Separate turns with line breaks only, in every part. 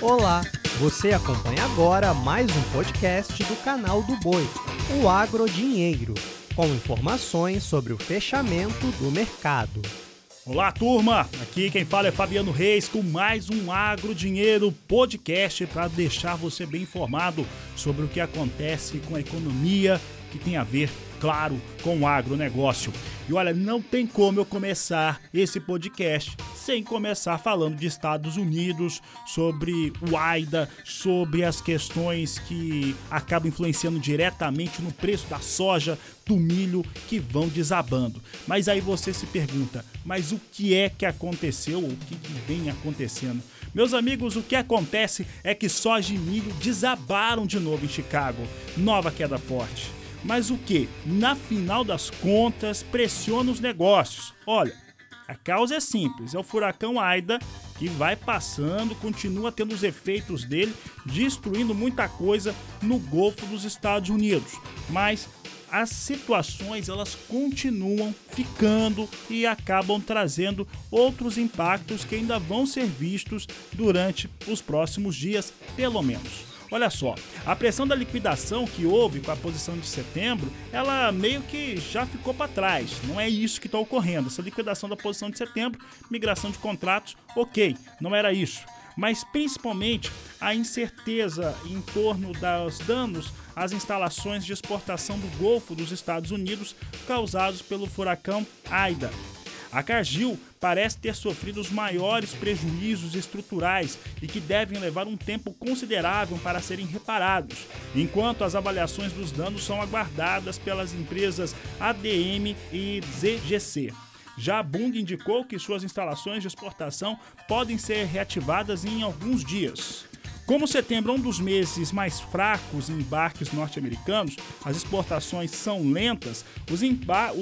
Olá, você acompanha agora mais um podcast do canal do Boi, o Agro Dinheiro, com informações sobre o fechamento do mercado.
Olá, turma! Aqui quem fala é Fabiano Reis com mais um Agro Dinheiro podcast para deixar você bem informado sobre o que acontece com a economia que tem a ver claro, com o agronegócio. E olha, não tem como eu começar esse podcast sem começar falando de Estados Unidos, sobre o AIDA, sobre as questões que acabam influenciando diretamente no preço da soja, do milho que vão desabando. Mas aí você se pergunta, mas o que é que aconteceu ou o que, que vem acontecendo? Meus amigos, o que acontece é que soja e milho desabaram de novo em Chicago. Nova queda forte. Mas o que, na final das contas, pressiona os negócios? Olha, a causa é simples: é o furacão Aida que vai passando, continua tendo os efeitos dele, destruindo muita coisa no Golfo dos Estados Unidos. Mas as situações elas continuam ficando e acabam trazendo outros impactos que ainda vão ser vistos durante os próximos dias, pelo menos. Olha só, a pressão da liquidação que houve com a posição de setembro, ela meio que já ficou para trás. Não é isso que está ocorrendo. Essa liquidação da posição de setembro, migração de contratos, ok, não era isso. Mas principalmente a incerteza em torno dos danos às instalações de exportação do Golfo dos Estados Unidos causados pelo furacão Aida. A Cargill parece ter sofrido os maiores prejuízos estruturais e que devem levar um tempo considerável para serem reparados, enquanto as avaliações dos danos são aguardadas pelas empresas ADM e ZGC. Já a Bung indicou que suas instalações de exportação podem ser reativadas em alguns dias. Como setembro é um dos meses mais fracos em embarques norte-americanos, as exportações são lentas, os,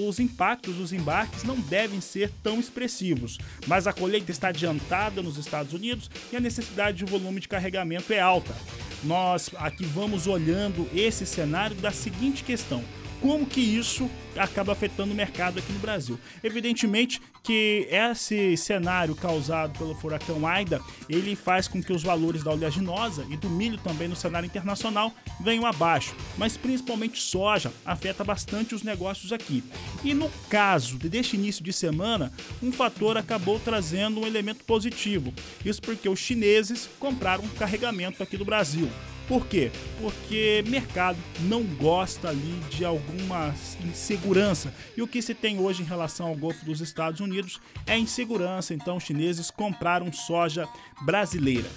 os, impactos dos embarques não devem ser tão expressivos, mas a colheita está adiantada nos Estados Unidos e a necessidade de volume de carregamento é alta. Nós aqui vamos olhando esse cenário da seguinte questão: como que isso acaba afetando o mercado aqui no Brasil. Evidentemente que esse cenário causado pelo furacão Aida, ele faz com que os valores da oleaginosa e do milho também no cenário internacional venham abaixo, mas principalmente soja afeta bastante os negócios aqui. E no caso deste início de semana, um fator acabou trazendo um elemento positivo. Isso porque os chineses compraram um carregamento aqui do Brasil. Por quê? Porque mercado não gosta ali de alguma insegurança. E o que se tem hoje em relação ao Golfo dos Estados Unidos é insegurança. Então, os chineses compraram soja brasileira.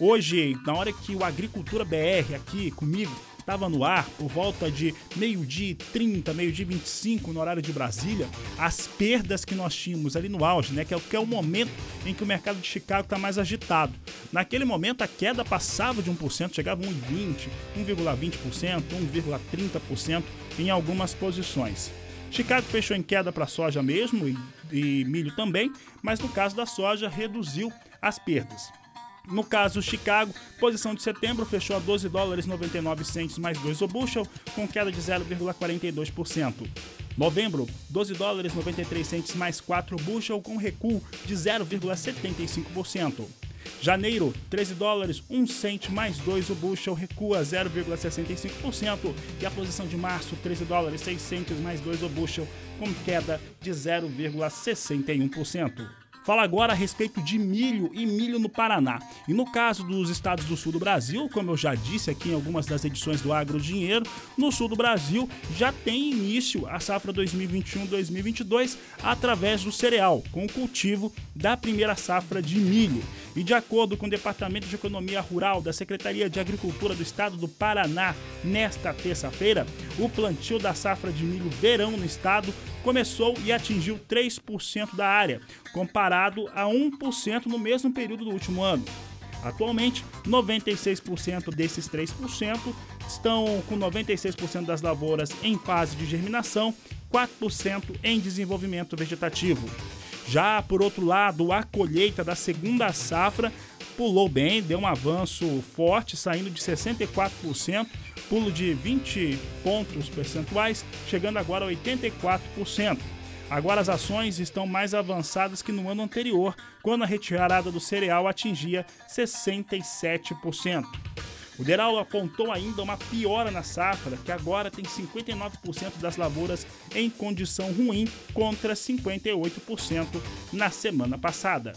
Hoje, na hora que o Agricultura BR aqui comigo estava no ar por volta de meio-dia e 30, meio-dia e 25 no horário de Brasília, as perdas que nós tínhamos ali no auge, né, que é, que é o momento em que o mercado de Chicago está mais agitado. Naquele momento a queda passava de 1%, chegava a 1,20%, 1,20%, 1,30% em algumas posições. Chicago fechou em queda para soja mesmo e, e milho também, mas no caso da soja reduziu as perdas. No caso, Chicago, posição de setembro fechou a 12 dólares 99 centes mais 2 o bushel, com queda de 0,42%. Novembro, 12 dólares 93 centes mais 4 bushel, com recuo de 0,75%. Janeiro, 13 dólares, 1 cent mais 2 o bushel, recua 0,65%. E a posição de março, 13 dólares, 6 centes mais 2 o bushel, com queda de 0,61%. Fala agora a respeito de milho e milho no Paraná. E no caso dos estados do sul do Brasil, como eu já disse aqui em algumas das edições do Agro Dinheiro, no sul do Brasil já tem início a safra 2021-2022 através do cereal, com o cultivo da primeira safra de milho. E de acordo com o Departamento de Economia Rural da Secretaria de Agricultura do Estado do Paraná, nesta terça-feira, o plantio da safra de milho verão no estado começou e atingiu 3% da área, comparado a 1% no mesmo período do último ano. Atualmente, 96% desses 3% estão com 96% das lavouras em fase de germinação, 4% em desenvolvimento vegetativo. Já por outro lado, a colheita da segunda safra pulou bem, deu um avanço forte, saindo de 64%, pulo de 20 pontos percentuais, chegando agora a 84%. Agora as ações estão mais avançadas que no ano anterior, quando a retirada do cereal atingia 67%. O Deral apontou ainda uma piora na safra, que agora tem 59% das lavouras em condição ruim contra 58% na semana passada.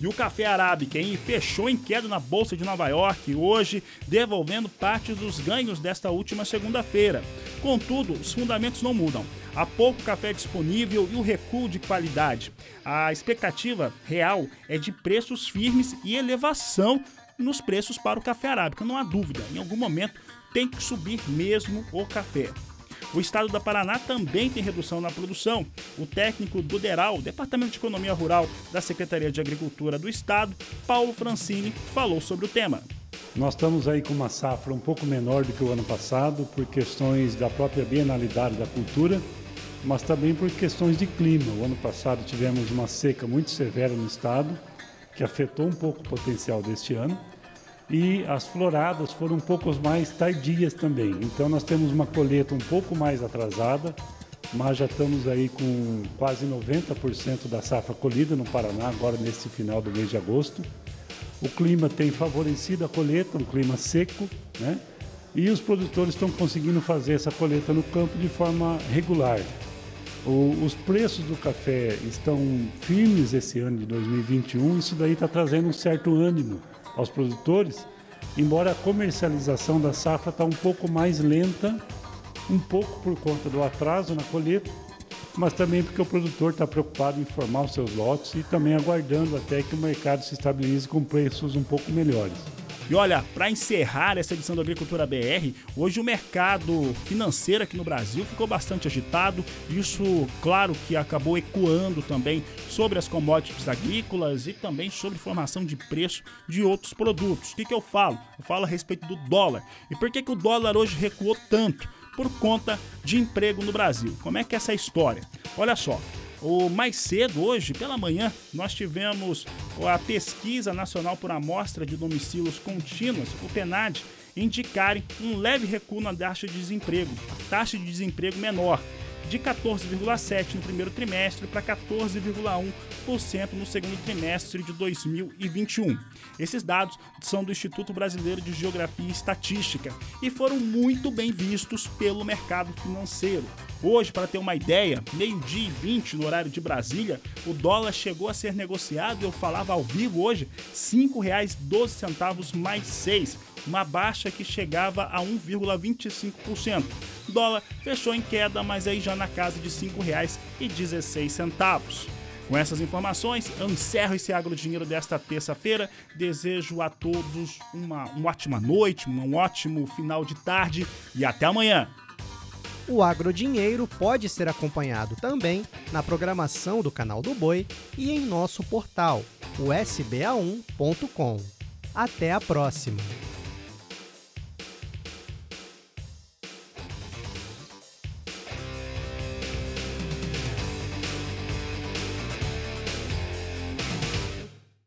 E o café arábica hein, fechou em queda na Bolsa de Nova York hoje, devolvendo parte dos ganhos desta última segunda-feira. Contudo, os fundamentos não mudam. Há pouco café disponível e o recuo de qualidade. A expectativa real é de preços firmes e elevação nos preços para o café arábica. Não há dúvida, em algum momento tem que subir mesmo o café. O estado da Paraná também tem redução na produção. O técnico do DERAL, Departamento de Economia Rural da Secretaria de Agricultura do Estado, Paulo Francini, falou sobre o tema.
Nós estamos aí com uma safra um pouco menor do que o ano passado, por questões da própria bienalidade da cultura, mas também por questões de clima. O ano passado tivemos uma seca muito severa no estado, que afetou um pouco o potencial deste ano e as floradas foram um pouco mais tardias também. Então nós temos uma colheita um pouco mais atrasada, mas já estamos aí com quase 90% da safra colhida no Paraná agora nesse final do mês de agosto. O clima tem favorecido a colheita, um clima seco, né? E os produtores estão conseguindo fazer essa colheita no campo de forma regular. O, os preços do café estão firmes esse ano de 2021, isso daí está trazendo um certo ânimo aos produtores, embora a comercialização da safra está um pouco mais lenta, um pouco por conta do atraso na colheita, mas também porque o produtor está preocupado em formar os seus lotes e também aguardando até que o mercado se estabilize com preços um pouco melhores.
E olha, para encerrar essa edição do Agricultura BR, hoje o mercado financeiro aqui no Brasil ficou bastante agitado. Isso, claro, que acabou ecoando também sobre as commodities agrícolas e também sobre formação de preço de outros produtos. O que, que eu falo? Eu falo a respeito do dólar. E por que, que o dólar hoje recuou tanto? Por conta de emprego no Brasil. Como é que é essa história? Olha só, o mais cedo, hoje, pela manhã, nós tivemos a pesquisa nacional por amostra de domicílios contínuos, o PNAD, indicarem um leve recuo na taxa de desemprego, taxa de desemprego menor de 14,7% no primeiro trimestre para 14,1% no segundo trimestre de 2021. Esses dados são do Instituto Brasileiro de Geografia e Estatística e foram muito bem vistos pelo mercado financeiro. Hoje, para ter uma ideia, meio-dia e 20 no horário de Brasília, o dólar chegou a ser negociado, eu falava ao vivo hoje, R$ 5,12 mais 6, uma baixa que chegava a 1,25%. O dólar fechou em queda, mas aí já na casa de R$ 5,16. Com essas informações, eu encerro esse Agro Dinheiro desta terça-feira. Desejo a todos uma, uma ótima noite, um ótimo final de tarde e até amanhã.
O Agro Dinheiro pode ser acompanhado também na programação do canal do Boi e em nosso portal, o sba1.com. Até a próxima!